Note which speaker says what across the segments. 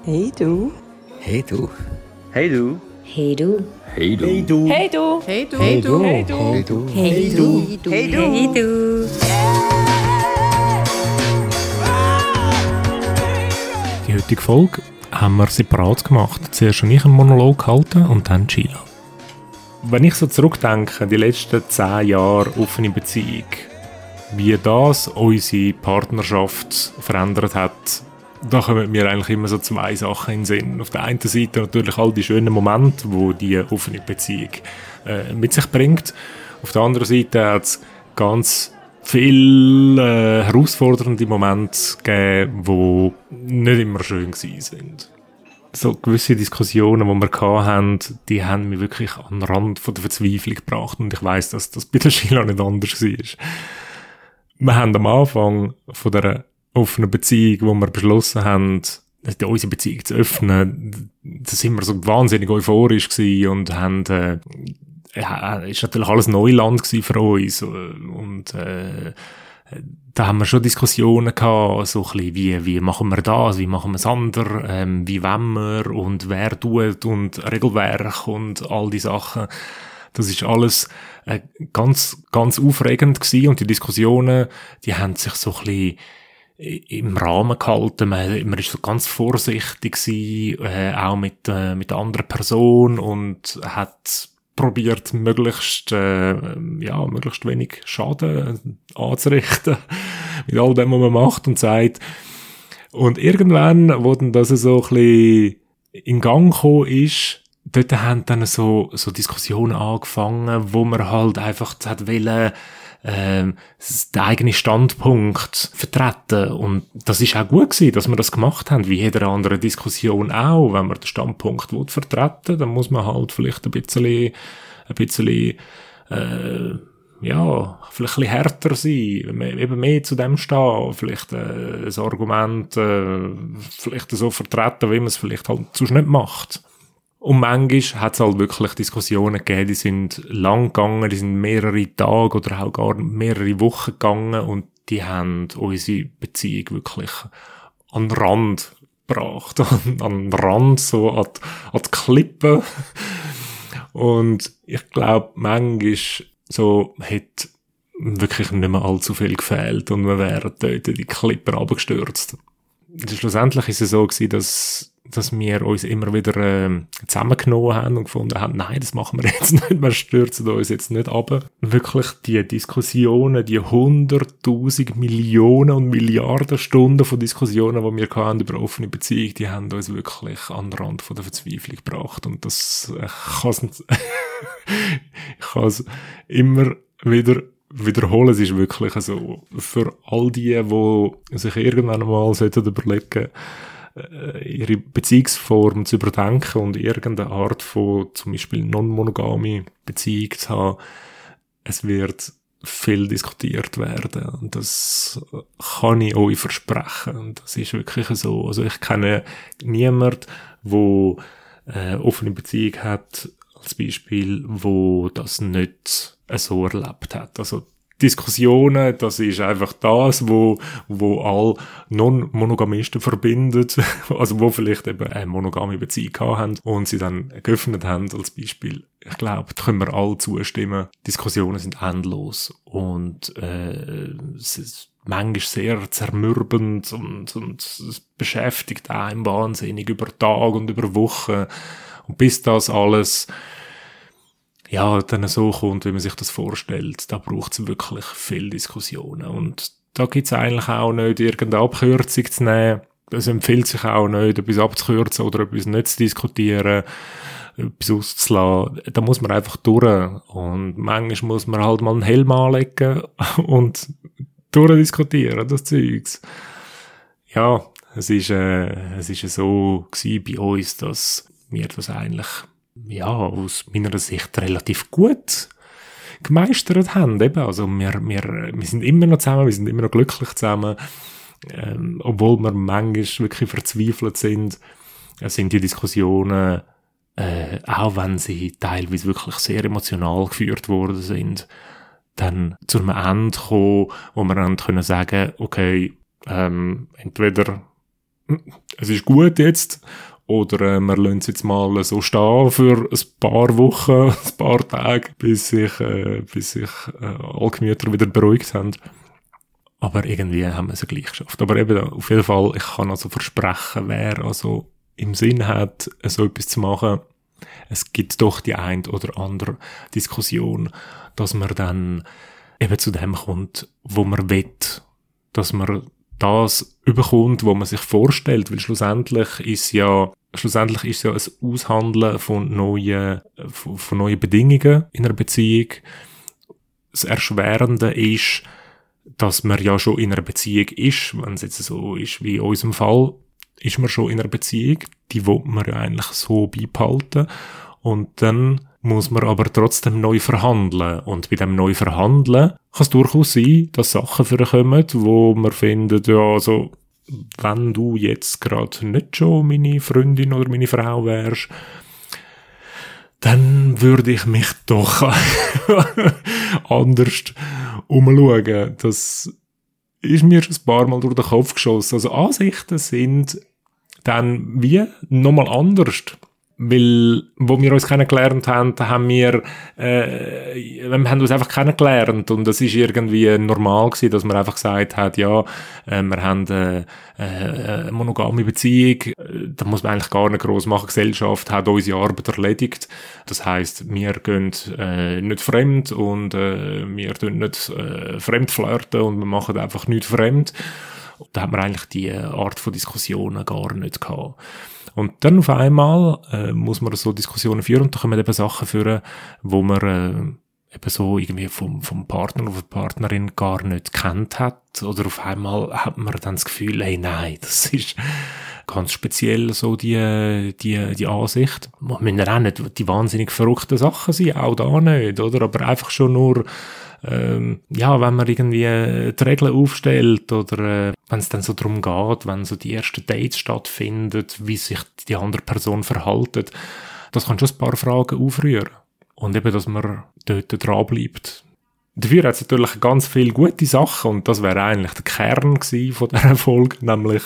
Speaker 1: Hey du.
Speaker 2: Hey du.
Speaker 3: Hey du.
Speaker 4: Hey du.
Speaker 2: Hey du.
Speaker 5: Hey du.
Speaker 1: Hey du.
Speaker 5: Hey du. Hey du.
Speaker 1: Hey du.
Speaker 2: Hey du.
Speaker 4: Hey du.
Speaker 1: Hey du.
Speaker 4: Hey du.
Speaker 6: Die heutige Folge haben wir separat gemacht. Zuerst schon ich einen Monolog gehalten und dann Sheila. Wenn ich so zurückdenke, die letzten zehn Jahre offene Beziehung, wie das unsere Partnerschaft verändert hat, da kommen mir eigentlich immer so zwei Sachen in den Sinn. Auf der einen Seite natürlich all die schönen Momente, wo die offene Beziehung äh, mit sich bringt. Auf der anderen Seite hat es ganz viele äh, herausfordernde Momente gegeben, die nicht immer schön sind. So gewisse Diskussionen, die wir hatten, die haben mich wirklich an den Rand von der Verzweiflung gebracht. Und ich weiß, dass das bei der Sheila nicht anders war. Wir haben am Anfang von der offenen Beziehung, wo wir beschlossen haben, unsere Beziehung zu öffnen, da sind wir so wahnsinnig euphorisch gewesen und haben, äh, ja, ist natürlich alles Neuland gewesen für uns und äh, da haben wir schon Diskussionen gehabt, so ein bisschen, wie, wie machen wir das, wie machen wir es anders, ähm, wie wollen wir und wer tut und Regelwerk und all die Sachen. Das ist alles äh, ganz, ganz aufregend gewesen und die Diskussionen, die haben sich so ein bisschen im Rahmen gehalten. Man, man ist so ganz vorsichtig gewesen, äh, auch mit, äh, mit der anderen Person und hat probiert, möglichst, äh, ja, möglichst wenig Schaden anzurichten mit all dem, was man macht und sagt. Und irgendwann, wo dann das so ein bisschen in Gang gekommen ist, dort haben dann so, so Diskussionen angefangen, wo man halt einfach hat wollen, ähm, den eigenen Standpunkt vertreten. Und das ist auch gut gewesen, dass wir das gemacht haben, wie jeder andere Diskussion auch. Wenn man den Standpunkt will vertreten dann muss man halt vielleicht ein bisschen, ein bisschen, äh, ja, vielleicht ein bisschen härter sein, eben mehr zu dem stehen, vielleicht äh, ein Argument äh, vielleicht so vertreten, wie man es vielleicht halt sonst nicht macht. Und manchmal hat es halt wirklich Diskussionen gegeben, die sind lang gegangen, die sind mehrere Tage oder auch gar mehrere Wochen gegangen und die haben unsere Beziehung wirklich an den Rand gebracht, an, an den Rand, so an die, an die Klippe. Und ich glaube, manchmal so hat wirklich nicht mehr allzu viel gefehlt und wir wären dort in die Klippe abgestürzt. Schlussendlich ist es so gewesen, dass dass wir uns immer wieder äh, zusammengenommen haben und gefunden haben, nein, das machen wir jetzt nicht, wir stürzen uns jetzt nicht ab. Wirklich die Diskussionen, die hunderttausend Millionen und Milliarden Stunden von Diskussionen, die wir hatten über offene Beziehung, die haben uns wirklich an den Rand von der Verzweiflung gebracht und das äh, ich kann es immer wieder wiederholen. Es ist wirklich so, für all die, die sich irgendwann mal überlegen sollten, ihre Beziehungsform zu überdenken und irgendeine Art von zum Beispiel non-monogame Beziehung zu haben, es wird viel diskutiert werden. Und das kann ich euch versprechen. Und das ist wirklich so. Also ich kenne niemand, wo äh, offene Beziehung hat, als Beispiel, wo das nicht so erlebt hat. Also Diskussionen, das ist einfach das, wo, wo all Non-Monogamisten verbindet, also wo vielleicht eben eine monogame Beziehung haben und sie dann geöffnet haben als Beispiel. Ich glaube, da können wir alle zustimmen. Diskussionen sind endlos und äh, es ist manchmal sehr zermürbend und, und es beschäftigt einen wahnsinnig über Tage und über Wochen. Und bis das alles ja, dann so kommt, wie man sich das vorstellt, da braucht es wirklich viel Diskussionen. Und da gibt es eigentlich auch nicht irgendeine Abkürzung zu nehmen. Es empfiehlt sich auch nicht, etwas abzukürzen oder etwas nicht zu diskutieren, etwas auszulassen. Da muss man einfach durch. Und manchmal muss man halt mal einen Helm anlegen und durchdiskutieren, das Zeugs. Ja, es ist, äh, es ist so gewesen bei uns, dass wir das eigentlich ja, aus meiner Sicht relativ gut gemeistert haben. Eben. Also wir, wir, wir sind immer noch zusammen, wir sind immer noch glücklich zusammen. Ähm, obwohl wir manchmal wirklich verzweifelt sind, äh, sind die Diskussionen, äh, auch wenn sie teilweise wirklich sehr emotional geführt worden sind, dann zu einem Ende kommen, wo wir dann können sagen, okay, ähm, entweder es ist gut jetzt oder äh, wir lassen es jetzt mal so stehen für ein paar Wochen, ein paar Tage, bis sich, äh, bis sich äh, alle Gemüter wieder beruhigt haben. Aber irgendwie haben wir es ja gleich geschafft. Aber eben, auf jeden Fall, ich kann also versprechen, wer also im Sinn hat, so etwas zu machen, es gibt doch die ein oder andere Diskussion, dass man dann eben zu dem kommt, wo man will, dass man das überkommt, wo man sich vorstellt, weil schlussendlich ist ja schlussendlich ist ja ein Aushandeln von neuen, von, von neuen Bedingungen in einer Beziehung. Das Erschwerende ist, dass man ja schon in einer Beziehung ist, wenn es jetzt so ist wie in unserem Fall, ist man schon in einer Beziehung, die will man ja eigentlich so beibehalten und dann muss man aber trotzdem neu verhandeln. Und bei dem neu verhandeln kann es durchaus sein, dass Sachen vorkommen, wo man findet, ja, also, wenn du jetzt gerade nicht schon meine Freundin oder meine Frau wärst, dann würde ich mich doch anders umschauen. Das ist mir schon ein paar Mal durch den Kopf geschossen. Also Ansichten sind dann wie nochmal anders. Weil, wo wir uns kennengelernt haben, haben wir, äh, wir haben uns einfach kennengelernt und es ist irgendwie normal gewesen, dass man einfach gesagt hat, ja, äh, wir haben äh, eine monogame Beziehung, da muss man eigentlich gar nicht groß machen. Gesellschaft hat unsere Arbeit erledigt. Das heißt, wir gehen äh, nicht fremd und äh, wir tun nicht äh, fremd flirten und wir machen einfach nicht fremd. Da hat man eigentlich die Art von Diskussionen gar nicht gehabt. Und dann auf einmal äh, muss man so Diskussionen führen und da kommen eben Sachen führen, wo man äh, eben so irgendwie vom, vom Partner oder Partnerin gar nicht kennt hat. Oder auf einmal hat man dann das Gefühl, hey, nein, das ist ganz speziell so die, die, die Ansicht. Man müssen ja auch nicht die wahnsinnig verrückten Sachen sein, auch da nicht, oder? Aber einfach schon nur ähm, ja, wenn man irgendwie äh, die Regeln aufstellt oder äh, wenn es dann so darum geht, wenn so die ersten Dates stattfinden, wie sich die andere Person verhaltet, das kann schon ein paar Fragen aufrühren. Und eben, dass man dort dran bleibt. Dafür hat es natürlich ganz viele gute Sachen und das wäre eigentlich der Kern von dieser Folge, nämlich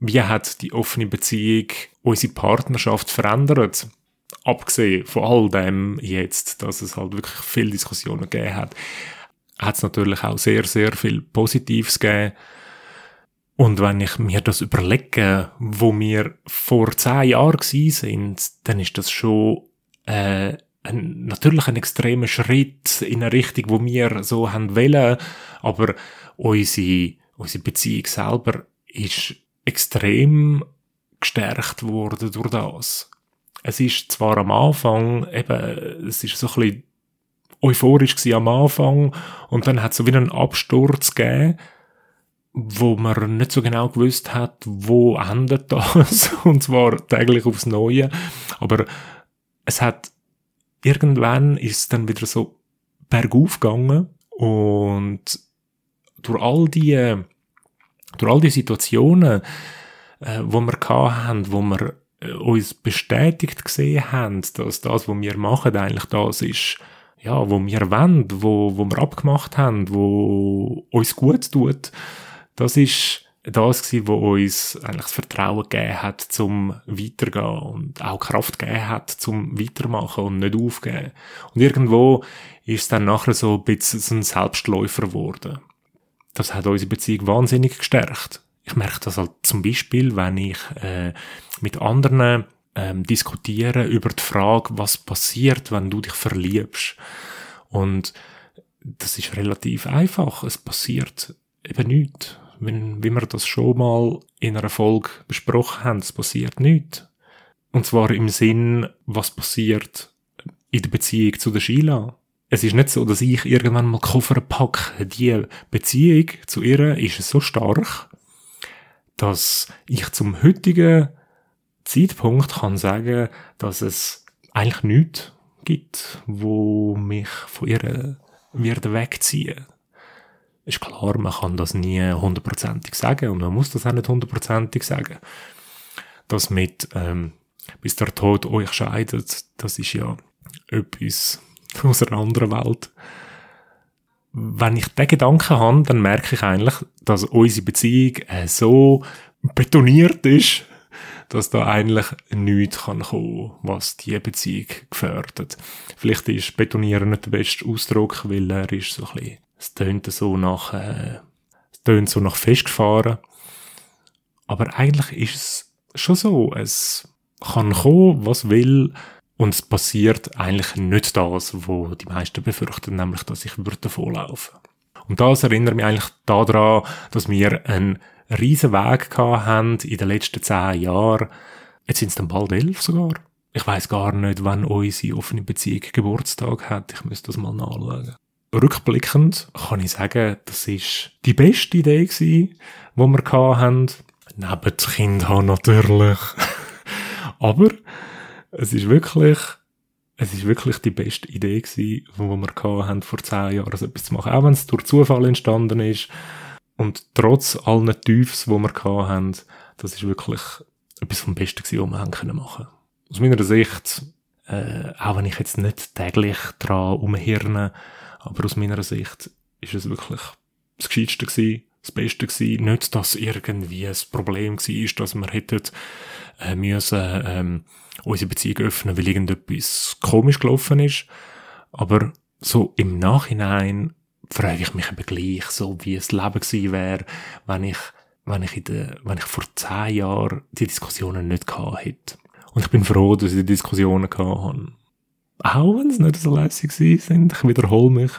Speaker 6: wie hat die offene Beziehung unsere Partnerschaft verändert? Abgesehen von all dem jetzt, dass es halt wirklich viele Diskussionen gegeben hat, hat es natürlich auch sehr, sehr viel Positives gegeben. Und wenn ich mir das überlege, wo wir vor zehn Jahren gewesen sind, dann ist das schon äh, ein, natürlich ein extremer Schritt in eine Richtung, wo wir so haben wollen, aber unsere, unsere Beziehung selber ist extrem gestärkt worden durch das es ist zwar am Anfang, eben, es ist so ein bisschen euphorisch gewesen am Anfang und dann hat es so wieder einen Absturz gegeben, wo man nicht so genau gewusst hat, wo endet das und zwar täglich aufs Neue, aber es hat irgendwann ist es dann wieder so bergauf gegangen und durch all die durch all die Situationen, äh, wo wir hatten, wo wir uns bestätigt gesehen haben, dass das, was wir machen, eigentlich das ist, ja, wo wir wollen, wo, wo wir abgemacht haben, wo uns gut tut, das ist das gewesen, wo uns eigentlich das Vertrauen gegeben hat, zum Weitergehen und auch Kraft gegeben hat, zum Weitermachen und nicht aufgeben. Und irgendwo ist es dann nachher so ein bisschen ein Selbstläufer geworden. Das hat unsere Beziehung wahnsinnig gestärkt. Ich merke das halt zum Beispiel, wenn ich äh, mit anderen ähm, diskutiere über die Frage, was passiert, wenn du dich verliebst. Und das ist relativ einfach. Es passiert eben nichts. Wenn, wie wir das schon mal in einer Folge besprochen haben, es passiert nichts. Und zwar im Sinn, was passiert in der Beziehung zu der Sheila. Es ist nicht so, dass ich irgendwann mal Koffer packe. Die Beziehung zu ihr ist so stark, dass ich zum heutigen Zeitpunkt kann sagen, dass es eigentlich nichts gibt, wo mich von ihr wird wegziehen. Ist klar, man kann das nie hundertprozentig sagen und man muss das auch nicht hundertprozentig sagen. Das mit, ähm, bis der Tod euch scheidet, das ist ja etwas aus einer anderen Welt wenn ich den Gedanken habe, dann merke ich eigentlich, dass unsere Beziehung äh, so betoniert ist, dass da eigentlich nichts kann kommen, was die Beziehung gefährdet. Vielleicht ist betonieren nicht der beste Ausdruck, weil er ist so ein bisschen, es tönt so nach, äh, es tönt so nach festgefahren. Aber eigentlich ist es schon so, es kann kommen, was will, und es passiert eigentlich nicht das, wo die meisten befürchten, nämlich, dass ich würde davonlaufen. Und das erinnert mich eigentlich daran, dass wir einen riesen Weg haben in den letzten zehn Jahren. Jetzt sind es dann bald elf sogar. Ich weiß gar nicht, wann unsere offene Beziehung Geburtstag hat. Ich müsste das mal nachschauen. Rückblickend kann ich sagen, das ist die beste Idee gewesen, die wir hatten. Neben das Kind haben natürlich. Aber es ist wirklich, es ist wirklich die beste Idee gewesen, die wir hatten, vor zehn Jahren so etwas zu machen. Auch wenn es durch Zufall entstanden ist und trotz allen Tiefs, die wir hatten, das ist wirklich etwas vom Besten gewesen, was wir haben machen. Aus meiner Sicht, äh, auch wenn ich jetzt nicht täglich dran umhirne, aber aus meiner Sicht ist es wirklich das Gescheitste gewesen, das Beste gewesen. Nicht, dass irgendwie ein Problem war, dass wir hätten äh, müssen, ähm, unsere Beziehung öffnen, weil irgendetwas komisch gelaufen ist. Aber so im Nachhinein frage ich mich eben gleich, so wie es Leben gewesen wäre, wenn ich, wenn ich in der, wenn ich vor zehn Jahren die Diskussionen nicht gehabt hätte. Und ich bin froh, dass ich die Diskussionen gehabt habe. Auch wenn es nicht so lässig sind, ich wiederhole mich.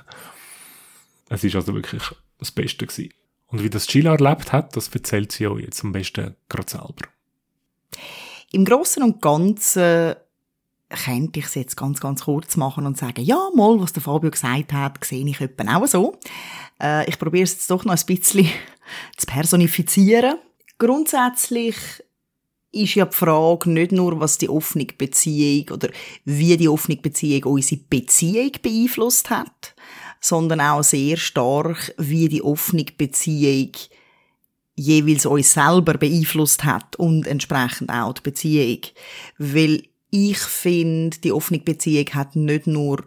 Speaker 6: Es ist also wirklich das Beste gewesen. Und wie das Sheila erlebt hat, das erzählt sie euch jetzt am besten gerade selber.
Speaker 1: Im Großen und Ganzen könnte ich es jetzt ganz, ganz kurz machen und sagen, ja, mal, was der Fabio gesagt hat, sehe ich etwa auch so. Äh, ich probiere es jetzt doch noch ein bisschen zu personifizieren. Grundsätzlich ist ja die Frage nicht nur, was die offene Beziehung oder wie die offene Beziehung unsere Beziehung beeinflusst hat, sondern auch sehr stark, wie die offene Beziehung jeweils uns selber beeinflusst hat und entsprechend auch die Beziehung. Weil ich finde, die offene Beziehung hat nicht nur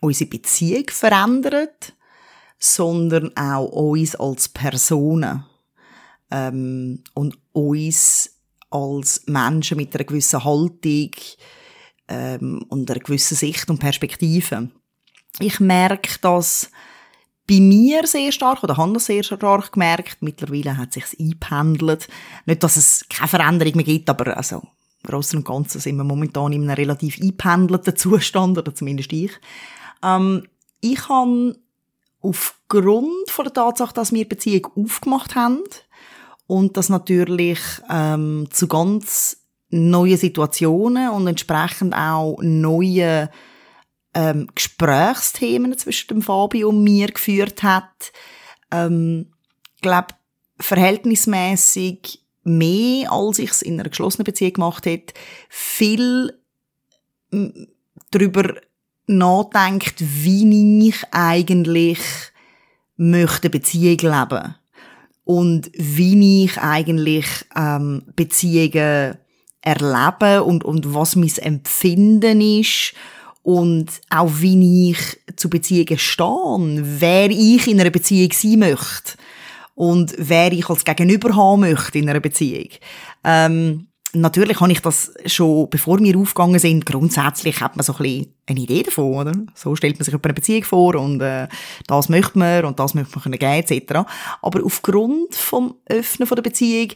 Speaker 1: unsere Beziehung verändert, sondern auch uns als Personen ähm, und uns als Menschen mit einer gewissen Haltung ähm, und einer gewissen Sicht und Perspektive. Ich merke das bei mir sehr stark, oder habe das sehr stark gemerkt. Mittlerweile hat sich eingependelt. Nicht, dass es keine Veränderung mehr gibt, aber also, im Großen und Ganzen sind wir momentan in einem relativ einpendelten Zustand, oder zumindest ich. Ähm, ich habe aufgrund von der Tatsache, dass wir Beziehung aufgemacht haben und das natürlich ähm, zu ganz neuen Situationen und entsprechend auch neuen ähm, Gesprächsthemen zwischen dem Fabio und mir geführt hat. Ähm, glaube verhältnismäßig mehr, als ich es in einer geschlossenen Beziehung gemacht hätte, viel darüber nachdenkt, wie ich eigentlich möchte Beziehung leben. Und wie ich eigentlich ähm, Beziehungen erlebe und, und was mein Empfinden ist und auch wie ich zu Beziehungen stehe, wer ich in einer Beziehung sein möchte und wer ich als Gegenüber haben möchte in einer Beziehung. Ähm, natürlich habe ich das schon, bevor wir aufgegangen sind, grundsätzlich hat man so ein bisschen eine Idee davon, oder? So stellt man sich eine Beziehung vor und äh, das möchte man und das möchte man können geben, etc. Aber aufgrund vom Öffnen der Beziehung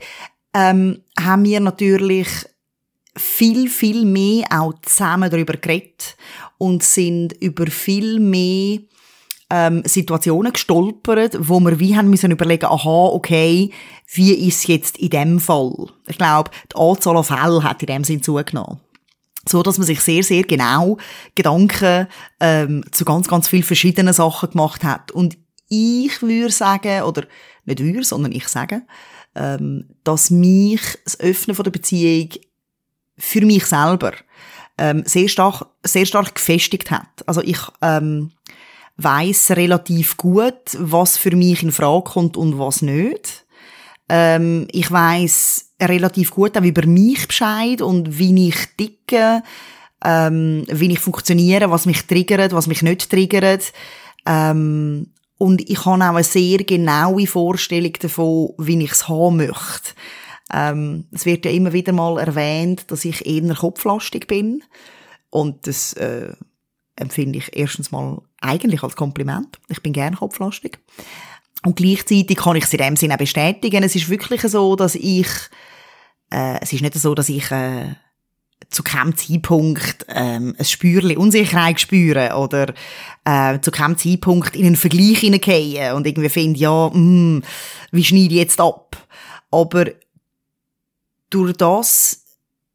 Speaker 1: ähm, haben wir natürlich viel, viel mehr auch zusammen darüber geredet und sind über viel mehr ähm, Situationen gestolpert, wo wir wie haben müssen überlegen, aha, okay, wie ist jetzt in dem Fall? Ich glaube, die Anzahl an Fällen hat in dem Sinn zugenommen. So, dass man sich sehr, sehr genau Gedanken ähm, zu ganz, ganz vielen verschiedenen Sachen gemacht hat. Und ich würde sagen, oder nicht würde, sondern ich sage, ähm, dass mich das Öffnen von der Beziehung für mich selber ähm, sehr stark sehr stark gefestigt hat. Also ich ähm, weiß relativ gut, was für mich in Frage kommt und was nicht. Ähm, ich weiß relativ gut auch über mich Bescheid und wie ich ticke, ähm, wie ich funktioniere, was mich triggert, was mich nicht triggert. Ähm, und ich habe auch eine sehr genaue Vorstellung davon, wie ich es haben möchte. Ähm, es wird ja immer wieder mal erwähnt, dass ich eher kopflastig bin. Und das äh, empfinde ich erstens mal eigentlich als Kompliment. Ich bin gern kopflastig. Und gleichzeitig kann ich es in dem Sinne auch bestätigen. Es ist wirklich so, dass ich, äh, es ist nicht so, dass ich äh, zu keinem Zeitpunkt ähm, ein Spürli Unsicherheit spüre oder äh, zu keinem Zeitpunkt in einen Vergleich hineingehe und irgendwie finde, ja, mh, wie schneide ich jetzt ab? Aber durch das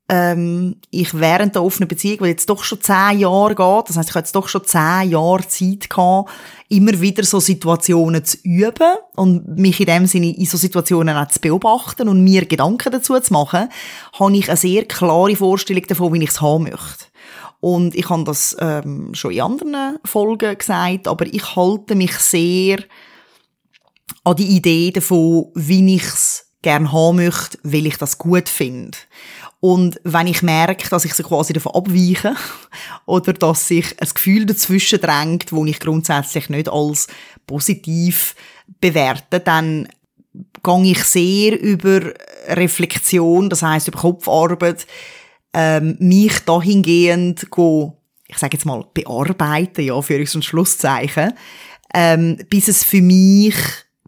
Speaker 1: ähm, ich während der offenen Beziehung, weil jetzt doch schon zehn Jahre geht, das heißt, ich hatte jetzt doch schon zehn Jahre Zeit gehabt, immer wieder so Situationen zu üben und mich in dem Sinne in so Situationen auch zu beobachten und mir Gedanken dazu zu machen, habe ich eine sehr klare Vorstellung davon, wie ich es haben möchte. Und ich habe das ähm, schon in anderen Folgen gesagt, aber ich halte mich sehr an die Idee davon, wie ich es gerne haben möchte, weil ich das gut finde. Und wenn ich merke, dass ich so quasi davon abweiche oder dass sich ein Gefühl dazwischen drängt, wo ich grundsätzlich nicht als positiv bewerte, dann gehe ich sehr über Reflexion, das heißt über Kopfarbeit, ähm, mich dahingehend go, ich sage jetzt mal bearbeiten, ja, für und Schlusszeichen, ähm, bis es für mich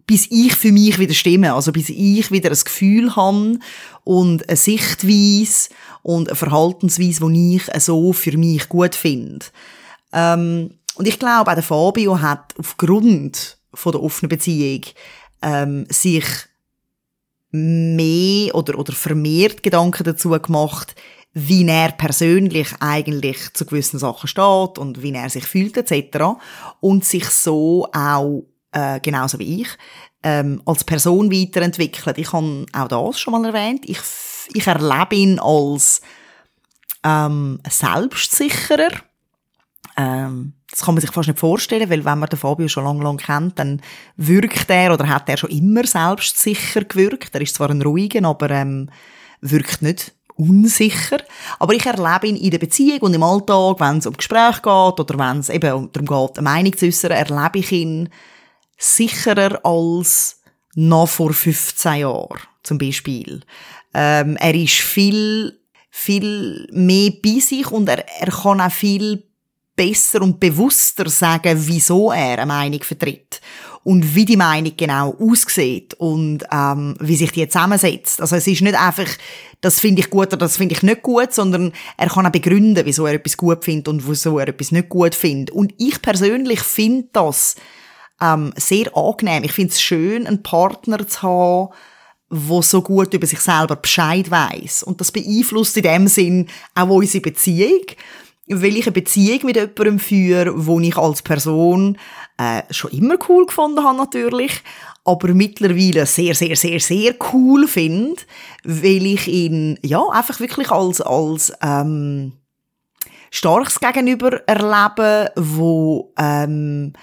Speaker 1: bis ich für mich wieder stimme, also bis ich wieder ein Gefühl habe und eine Sichtweise und eine Verhaltensweise, die ich so für mich gut finde. Ähm, und ich glaube, auch der Fabio hat aufgrund von der offenen Beziehung ähm, sich mehr oder, oder vermehrt Gedanken dazu gemacht, wie er persönlich eigentlich zu gewissen Sachen steht und wie er sich fühlt etc. Und sich so auch äh, genauso wie ich, ähm, als Person weiterentwickelt. Ich habe auch das schon mal erwähnt. Ich, ich erlebe ihn als ähm, selbstsicherer. Ähm, das kann man sich fast nicht vorstellen, weil wenn man den Fabio schon lange, lange kennt, dann wirkt er oder hat er schon immer selbstsicher gewirkt. Er ist zwar ein ruhiger, aber ähm, wirkt nicht unsicher. Aber ich erlebe ihn in der Beziehung und im Alltag, wenn es um Gespräche geht oder wenn es eben darum geht, eine Meinung zu äußern, erlebe ich ihn sicherer als noch vor 15 Jahren, zum Beispiel. Ähm, er ist viel, viel mehr bei sich und er, er kann auch viel besser und bewusster sagen, wieso er eine Meinung vertritt und wie die Meinung genau aussieht und ähm, wie sich die zusammensetzt. Also es ist nicht einfach, das finde ich gut oder das finde ich nicht gut, sondern er kann auch begründen, wieso er etwas gut findet und wieso er etwas nicht gut findet. Und ich persönlich finde das ähm, sehr angenehm. Ich finde es schön, einen Partner zu haben, wo so gut über sich selber Bescheid weiß und das beeinflusst in dem Sinn auch unsere Beziehung, weil ich eine Beziehung mit jemandem führe, wo ich als Person äh, schon immer cool gefunden habe natürlich, aber mittlerweile sehr, sehr, sehr, sehr cool finde, weil ich ihn ja einfach wirklich als als ähm, starkes Gegenüber erlebe, wo ähm,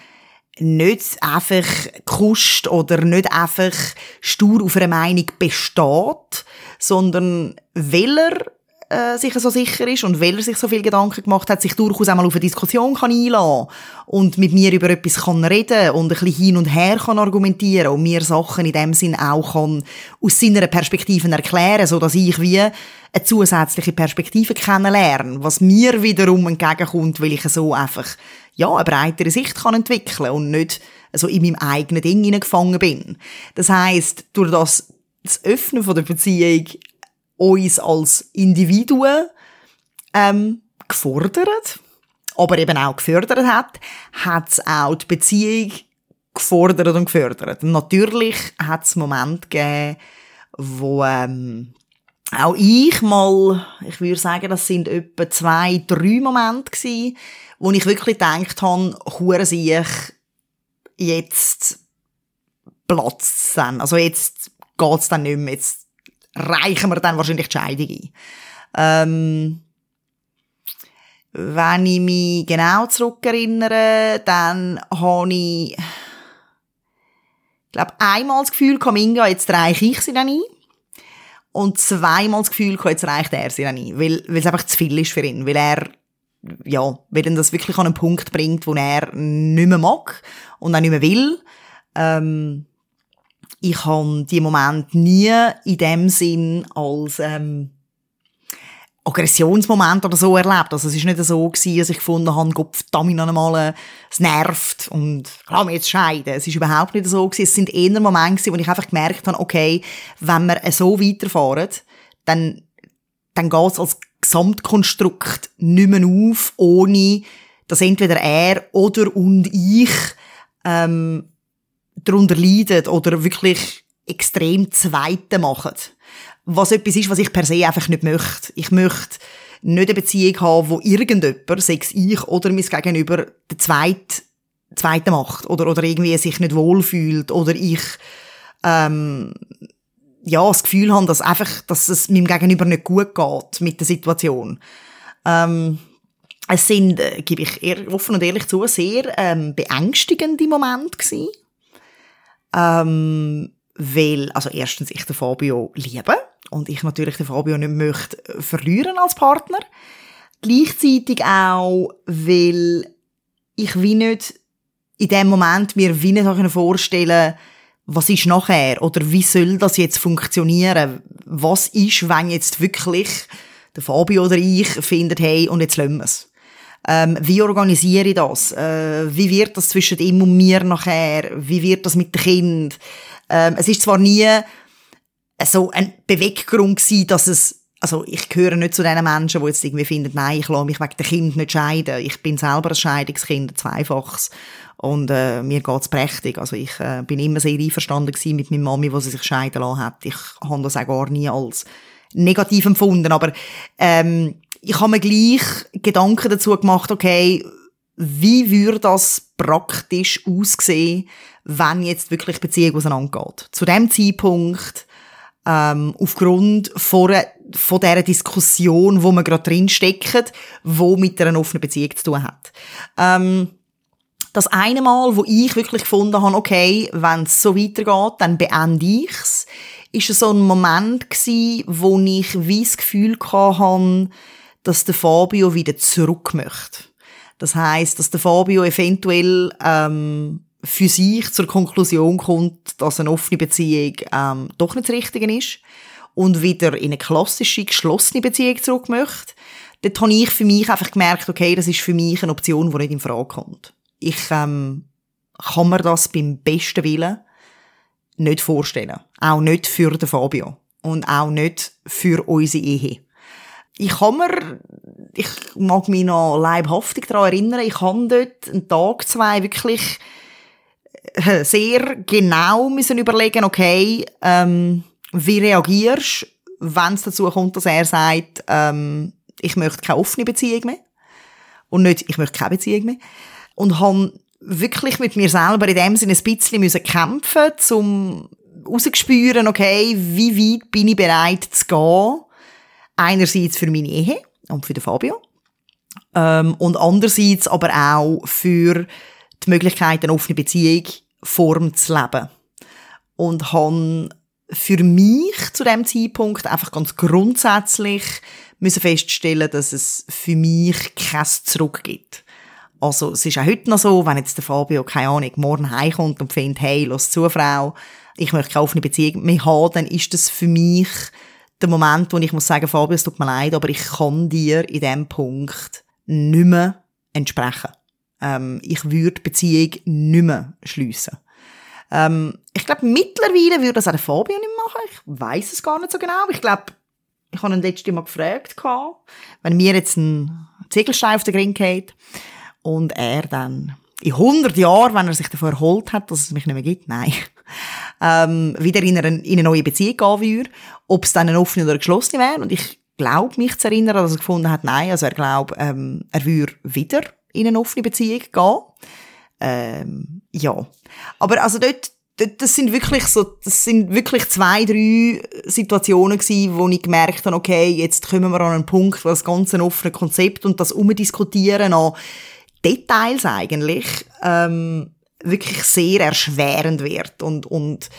Speaker 1: nicht einfach kuscht oder nicht einfach stur auf einer Meinung besteht, sondern weil er äh, sich so sicher ist und weil er sich so viel Gedanken gemacht hat, sich durchaus einmal auf eine Diskussion kann einlassen und mit mir über etwas kann reden und ein bisschen hin und her kann argumentieren und mir Sachen in dem Sinn auch kann aus seiner Perspektive erklären, so dass ich wie eine zusätzliche Perspektive kennenlerne, was mir wiederum entgegenkommt, weil ich so einfach ja, eine breitere Sicht kann entwickeln und nicht so in meinem eigenen Ding hineingefangen bin. Das heißt, durch das, das Öffnen von der Beziehung uns als Individuen ähm, gefordert, aber eben auch gefördert hat, hat es auch die Beziehung gefordert und gefördert. Natürlich hat es Momente gegeben, wo ähm, auch ich mal, ich würde sagen, das sind etwa zwei, drei Momente gewesen, wo ich wirklich gedacht habe, hure sich jetzt platzt dann. Also jetzt geht's dann nicht mehr. Jetzt reichen wir dann wahrscheinlich die Scheidung ein. Ähm, wenn ich mich genau zurückerinnere, dann habe ich, ich glaube, einmal das Gefühl, Kaminga, jetzt reiche ich sie dann ein. Und zweimal das Gefühl, jetzt reicht er sie dann ein. Weil, weil es einfach zu viel ist für ihn. Weil er ja, weil ihn das wirklich an einen Punkt bringt, wo er nicht mehr mag und auch nicht mehr will. Ähm, ich habe die Moment nie in dem Sinn als ähm, Aggressionsmoment oder so erlebt. Also es ist nicht so gewesen, dass ich gefunden habe, Gott verdammt noch einmal, es nervt und lass mich jetzt scheiden. Es ist überhaupt nicht so gewesen. Es sind eher Momente wo ich einfach gemerkt habe, okay, wenn wir so weiterfahren, dann, dann geht es als Gesamtkonstrukt nicht mehr auf, ohne dass entweder er oder und ich ähm, darunter leiden oder wirklich extrem Zweite machen was etwas ist, was ich per se einfach nicht möchte. Ich möchte nicht eine Beziehung haben, wo irgendjemand, sei es ich oder mein Gegenüber, der zweite, zweite macht oder, oder irgendwie sich nicht wohlfühlt oder ich ähm, ja, das Gefühl habe, dass einfach, dass es meinem Gegenüber nicht gut geht mit der Situation. Ähm, es sind, äh, gebe ich ehr, offen und ehrlich zu, sehr ähm, beängstigende Momente gewesen. Ähm, weil, also erstens ich den Fabio liebe und ich natürlich den Fabio nicht möchte verlieren als Partner. Gleichzeitig auch, weil ich wie nicht in dem Moment mir wie nicht vorstellen was ist nachher oder wie soll das jetzt funktionieren? Was ist, wenn jetzt wirklich der Fabio oder ich findet, hey, und jetzt lassen wir es. Ähm, wie organisiere ich das? Äh, wie wird das zwischen ihm und mir nachher? Wie wird das mit dem Kind? Ähm, es ist zwar nie so ein Beweggrund gewesen, dass es also ich gehöre nicht zu den Menschen, die jetzt irgendwie finden, nein, ich lasse mich wegen dem Kind nicht scheiden. Ich bin selber ein Scheidungskind, ein Zweifaches. Und äh, mir geht's prächtig. Also ich äh, bin immer sehr einverstanden gewesen mit meiner Mami, wo sie sich scheiden lassen hat. Ich habe das auch gar nie als negativ empfunden. Aber ähm, ich habe mir gleich Gedanken dazu gemacht, okay, wie würde das praktisch aussehen, wenn jetzt wirklich Beziehung auseinandergeht. Zu dem Zeitpunkt ähm, aufgrund von, von dieser Diskussion, wo man gerade drin steckt, wo mit einer offenen Beziehung zu tun hat. Ähm, das eine Mal, wo ich wirklich gefunden habe, okay, wenn es so weitergeht, dann beende ich's, ist so ein Moment gewesen, wo ich wie das Gefühl hatte, dass der Fabio wieder zurück möchte. Das heißt, dass der Fabio eventuell ähm, für sich zur Konklusion kommt, dass eine offene Beziehung ähm, doch nicht das Richtige ist und wieder in eine klassische, geschlossene Beziehung zurück möchte, dort habe ich für mich einfach gemerkt, okay, das ist für mich eine Option, die nicht in Frage kommt. Ich ähm, kann mir das beim besten Willen nicht vorstellen. Auch nicht für den Fabio. Und auch nicht für unsere Ehe. Ich kann mir, ich mag mich noch leibhaftig daran erinnern, ich habe dort einen Tag, zwei wirklich sehr genau müssen überlegen, okay, ähm, wie reagierst, wenn es dazu kommt, dass er sagt, ähm, ich möchte keine offene Beziehung mehr und nicht, ich möchte keine Beziehung mehr und habe wirklich mit mir selber in dem Sinne ein bisschen müssen kämpfen, um rauszuspüren, okay, wie weit bin ich bereit zu gehen, einerseits für meine Ehe und für den Fabio ähm, und andererseits aber auch für die Möglichkeit, eine offene Beziehung Form zu leben. Und habe für mich zu dem Zeitpunkt einfach ganz grundsätzlich müssen feststellen, dass es für mich kein Zurück gibt. Also, es ist auch heute noch so, wenn jetzt der Fabio, keine Ahnung, morgen heimkommt und findet, hey, los zu, Frau, ich möchte keine offene Beziehung mehr haben, dann ist das für mich der Moment, wo ich muss sagen, Fabio, es tut mir leid, aber ich kann dir in diesem Punkt nicht mehr entsprechen. Ähm, ich würde Beziehung nicht mehr schliessen. Ähm, ich glaube, mittlerweile würde das auch der Fabio nicht machen. Ich weiß es gar nicht so genau. Ich glaube, ich habe ihn letztes Mal gefragt, wenn mir jetzt ein Ziegelstein auf den Ring geht und er dann in 100 Jahren, wenn er sich davon erholt hat, dass es mich nicht mehr gibt, nein, ähm, wieder in eine, in eine neue Beziehung gehen würde, ob es dann eine offene oder eine geschlossene wäre. Und ich glaube mich zu erinnern, dass er gefunden hat, nein, also er glaubt, ähm, er würde wieder in eine offene Beziehung gehen. Ähm, ja. Aber also dort, dort, das sind wirklich so, das sind wirklich zwei, drei Situationen gewesen, wo ich gemerkt habe, okay, jetzt kommen wir an einen Punkt, wo das ganze offene Konzept und das Umdiskutieren an Details eigentlich, ähm, wirklich sehr erschwerend wird und, und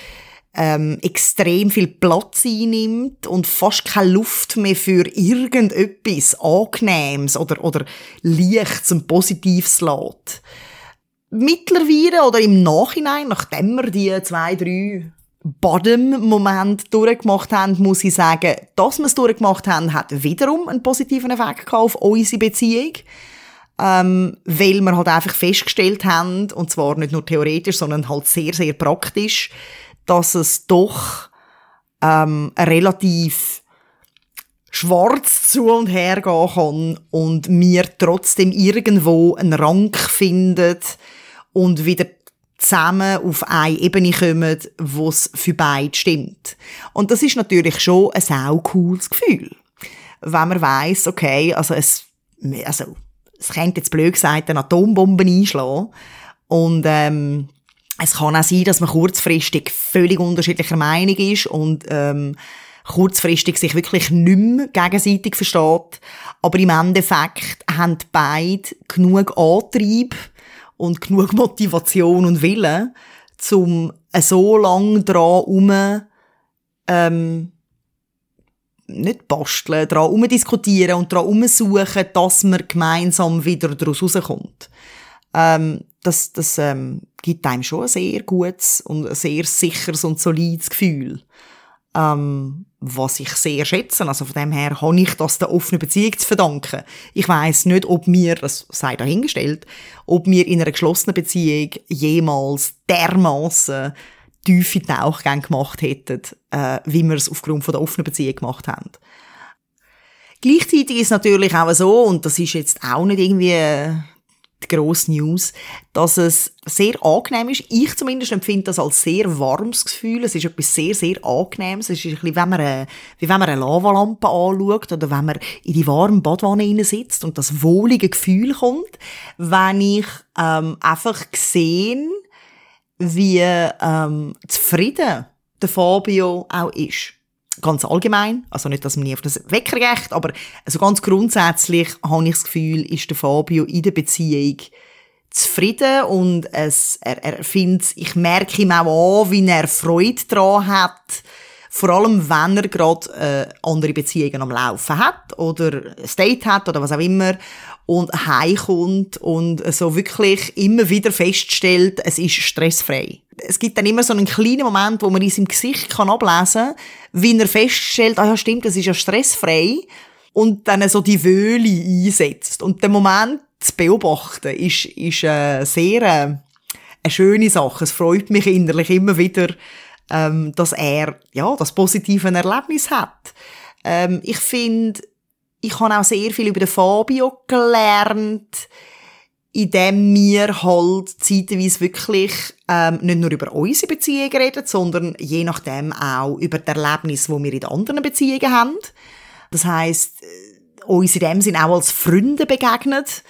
Speaker 1: ähm, extrem viel Platz einnimmt und fast keine Luft mehr für irgendetwas Angenehmes oder, oder Lichts und Positives lässt. Mittlerweile oder im Nachhinein, nachdem wir die zwei, drei Bottom-Moment durchgemacht haben, muss ich sagen, dass wir es durchgemacht haben, hat wiederum einen positiven Effekt gehabt auf unsere Beziehung. Ähm, weil wir halt einfach festgestellt haben, und zwar nicht nur theoretisch, sondern halt sehr, sehr praktisch, dass es doch ähm, relativ schwarz zu und her gehen kann und wir trotzdem irgendwo einen Rang finden und wieder zusammen auf eine Ebene kommen, wo es für beide stimmt. Und das ist natürlich schon ein sau cooles Gefühl. Wenn man weiss, okay, also es, also, es könnte jetzt blöd gesagt eine Atombombe einschlagen. Und, ähm, es kann auch sein, dass man kurzfristig völlig unterschiedlicher Meinung ist und, ähm, kurzfristig sich wirklich nicht mehr gegenseitig versteht. Aber im Endeffekt haben beide genug Antrieb, und genug Motivation und Willen, um so lang dran um ähm, nicht basteln, dran umdiskutieren und dran umsuchen, dass man gemeinsam wieder daraus rauskommt. Ähm, das das ähm, gibt einem schon ein sehr gutes und ein sehr sicheres und solides Gefühl ähm, was ich sehr schätze. Also von dem her habe ich das der offenen Beziehung zu verdanken. Ich weiß nicht, ob mir, das sei dahingestellt, ob wir in einer geschlossenen Beziehung jemals dermaßen tiefe Tauchgänge gemacht hätten, äh, wie wir es aufgrund von der offenen Beziehung gemacht haben. Gleichzeitig ist es natürlich auch so, und das ist jetzt auch nicht irgendwie die grosse News, dass es sehr angenehm ist. Ich zumindest empfinde das als sehr warmes Gefühl. Es ist etwas sehr, sehr angenehmes. Es ist ein bisschen, wenn eine, wie wenn man eine Lavalampe anschaut oder wenn man in die warme Badwanne sitzt und das wohlige Gefühl kommt, wenn ich ähm, einfach sehe, wie ähm, zufrieden der Fabio auch ist ganz allgemein, also nicht, dass man nie auf das Wecker geht, aber also ganz grundsätzlich habe ich das Gefühl, ist der Fabio in der Beziehung zufrieden und es, er, er findet, ich merke ihm auch an, wie er Freude daran hat, vor allem wenn er gerade äh, andere Beziehungen am Laufen hat oder ein Date hat oder was auch immer und heimkommt und so wirklich immer wieder feststellt, es ist stressfrei. Es gibt dann immer so einen kleinen Moment, wo man in seinem Gesicht kann ablesen kann, wie er feststellt, ah ja stimmt, das ist ja stressfrei und dann so die Wöhle einsetzt. Und der Moment zu beobachten ist, ist äh, sehr äh, eine schöne Sache. Es freut mich innerlich immer wieder, ähm, dass er ja das positive Erlebnis hat. Ähm, ich finde, ich habe auch sehr viel über den Fabio gelernt, indem wir halt zeitweise wirklich ähm, nicht nur über unsere Beziehungen reden, sondern je nachdem auch über das Erlebnis, wo wir in anderen Beziehungen haben. Das heisst, äh, uns in dem Sinn auch als Freunde begegnet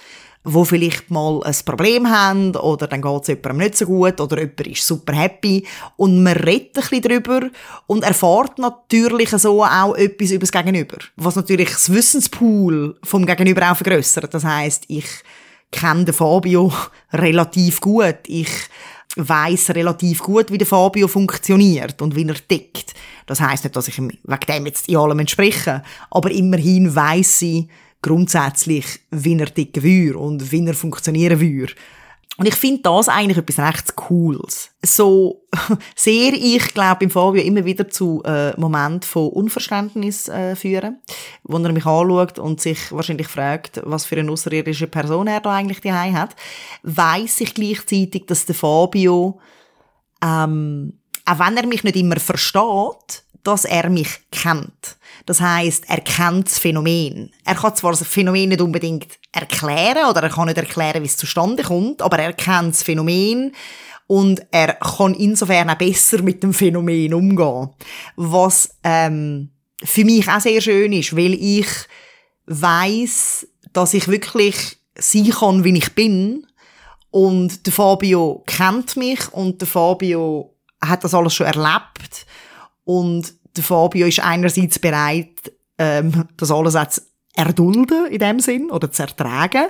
Speaker 1: wo vielleicht mal ein Problem haben oder dann geht es jemandem nicht so gut oder jemand ist super happy und man redet ein bisschen darüber und erfahrt natürlich so auch etwas über das Gegenüber, was natürlich das Wissenspool vom Gegenüber auch vergrößert. Das heißt, ich kenne den Fabio relativ gut. Ich weiß relativ gut, wie der Fabio funktioniert und wie er tickt. Das heißt nicht, dass ich ihm wegen dem jetzt in allem entspreche, aber immerhin weiß ich, grundsätzlich, wie er ticken würde und wie er funktionieren würde. Und ich finde das eigentlich etwas recht Cooles. So sehr ich, glaube im Fabio immer wieder zu äh, Momenten von Unverständnis äh, führen, wo er mich anschaut und sich wahrscheinlich fragt, was für eine außerirdische Person er da eigentlich daheim hat, weiß ich gleichzeitig, dass der Fabio, ähm, auch wenn er mich nicht immer versteht, dass er mich kennt. Das heißt, er kennt das Phänomen. Er kann zwar das Phänomen nicht unbedingt erklären oder er kann nicht erklären, wie es zustande kommt, aber er kennt das Phänomen und er kann insofern auch besser mit dem Phänomen umgehen. Was ähm, für mich auch sehr schön ist, weil ich weiß, dass ich wirklich sein kann, wie ich bin. Und der Fabio kennt mich und der Fabio hat das alles schon erlebt. Und der Fabio ist einerseits bereit, ähm, das alles zu erdulden in dem Sinn oder zu ertragen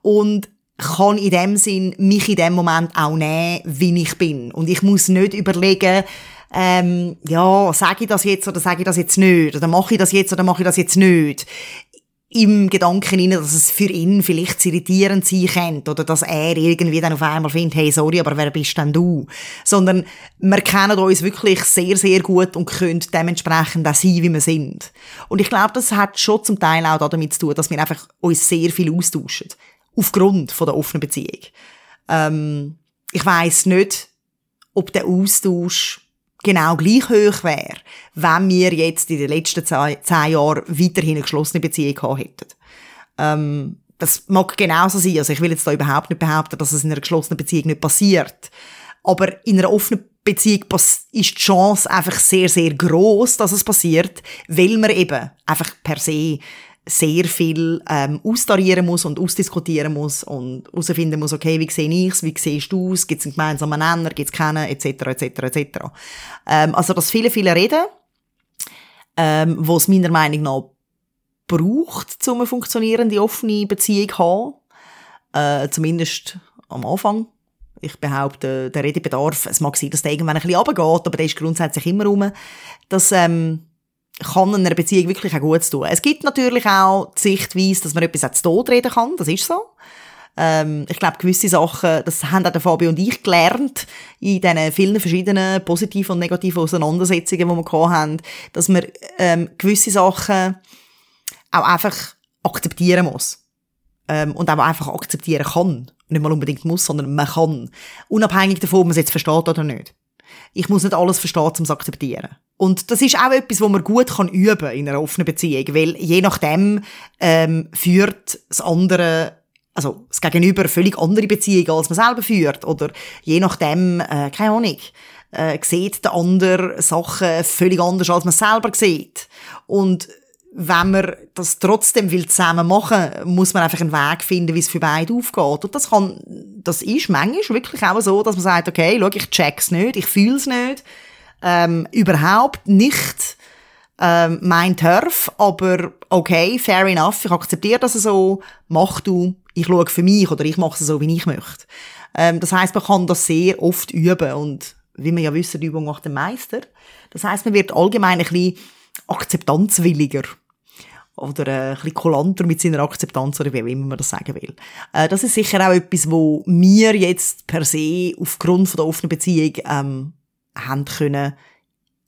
Speaker 1: und kann in dem Sinn mich in dem Moment auch nehmen, wie ich bin. Und ich muss nicht überlegen, ähm, ja, sage ich das jetzt oder sage ich das jetzt nicht? Oder mache ich das jetzt oder mache ich das jetzt nicht? Im Gedanken rein, dass es für ihn vielleicht irritierend sein könnte oder dass er irgendwie dann auf einmal findet, hey, sorry, aber wer bist denn du? Sondern wir kennen uns wirklich sehr, sehr gut und können dementsprechend auch sein, wie wir sind. Und ich glaube, das hat schon zum Teil auch damit zu tun, dass wir einfach uns sehr viel austauschen. Aufgrund von der offenen Beziehung. Ähm, ich weiß nicht, ob der Austausch genau gleich hoch wäre, wenn wir jetzt in den letzten zehn Jahren weiterhin eine geschlossene Beziehung gehabt hätten. Ähm, das mag genauso sein. Also ich will jetzt da überhaupt nicht behaupten, dass es in einer geschlossenen Beziehung nicht passiert. Aber in einer offenen Beziehung ist die Chance einfach sehr, sehr groß, dass es passiert, weil man eben einfach per se sehr viel ähm, austarieren muss und ausdiskutieren muss und herausfinden muss, okay, wie sehe ich es, wie siehst du es, gibt es einen gemeinsamen Nenner, gibt es keinen, etc., etc., etc. Ähm, also das viele, viele Reden, ähm, wo es meiner Meinung nach braucht, um eine funktionierende offene Beziehung zu haben, äh, zumindest am Anfang. Ich behaupte, der Redebedarf, es mag sein, dass der irgendwann ein bisschen runtergeht, aber der ist grundsätzlich immer rum, dass ähm, kann einer Beziehung wirklich auch gut tun. Es gibt natürlich auch die Sichtweise, dass man etwas zu Tod reden kann, das ist so. Ähm, ich glaube, gewisse Sachen, das haben auch der Fabio und ich gelernt, in diesen vielen verschiedenen positiven und negativen Auseinandersetzungen, die wir haben, dass man ähm, gewisse Sachen auch einfach akzeptieren muss. Ähm, und auch einfach akzeptieren kann. Nicht mal unbedingt muss, sondern man kann. Unabhängig davon, ob man es jetzt versteht oder nicht. Ich muss nicht alles verstehen, um es zu akzeptieren. Und das ist auch etwas, wo man gut kann üben in einer offenen Beziehung, weil je nachdem ähm, führt das andere also das Gegenüber völlig andere Beziehungen, als man selber führt. Oder je nachdem, äh, keine Ahnung, äh, sieht der andere Sachen völlig anders, als man selber sieht. Und wenn man das trotzdem will zusammen machen, muss man einfach einen Weg finden, wie es für beide aufgeht. Und das kann, das ist manchmal wirklich auch so, dass man sagt, okay, schau, ich check's nicht, ich fühl's nicht, ähm, überhaupt nicht ähm, mein Turf, aber okay, fair enough, ich akzeptiere das so, mach du, ich schaue für mich oder ich mache es so, wie ich möchte. Ähm, das heißt, man kann das sehr oft üben und wie wir ja wissen, die Übung macht den Meister. Das heißt, man wird allgemein ein bisschen akzeptanzwilliger oder äh, ein bisschen kulanter mit seiner Akzeptanz oder wie immer man das sagen will. Äh, das ist sicher auch etwas, wo wir jetzt per se aufgrund von der offenen Beziehung ähm, haben können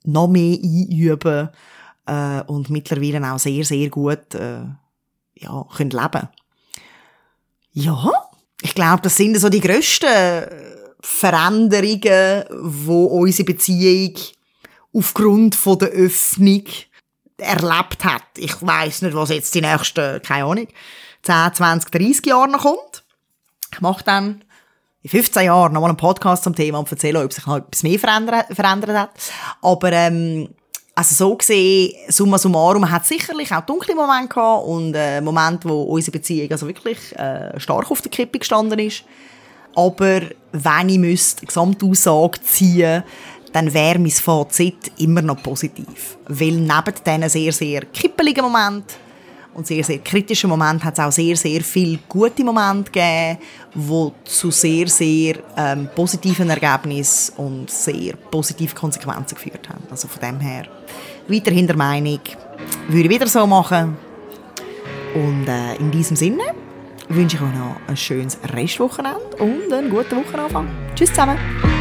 Speaker 1: noch mehr einüben äh, und mittlerweile auch sehr, sehr gut äh, ja, können leben Ja, ich glaube, das sind so die grössten Veränderungen, wo unsere Beziehung aufgrund von der Öffnung erlebt hat. Ich weiß nicht, was jetzt die nächsten, keine Ahnung, 10, 20, 30 Jahre noch kommt. Ich mache dann in 15 Jahren nochmal einen Podcast zum Thema und erzähle, ob sich noch etwas mehr verändert, verändert hat. Aber, ähm, also so gesehen, summa summarum, hat sicherlich auch dunkle Momente gehabt und äh, Momente, wo unsere Beziehung also wirklich äh, stark auf der Kippe gestanden ist. Aber wenn ich müsste Gesamtaussage ziehen dann wäre mein Fazit immer noch positiv. Weil neben diesen sehr, sehr kippeligen Momenten und sehr, sehr kritischen Momenten hat es auch sehr, sehr viele gute Momente gegeben, die zu sehr, sehr ähm, positiven Ergebnissen und sehr positiven Konsequenzen geführt haben. Also von dem her weiterhin der Meinung, würde ich wieder so machen. Und äh, in diesem Sinne wünsche ich euch noch ein schönes Restwochenende und einen guten Wochenanfang. Tschüss zusammen!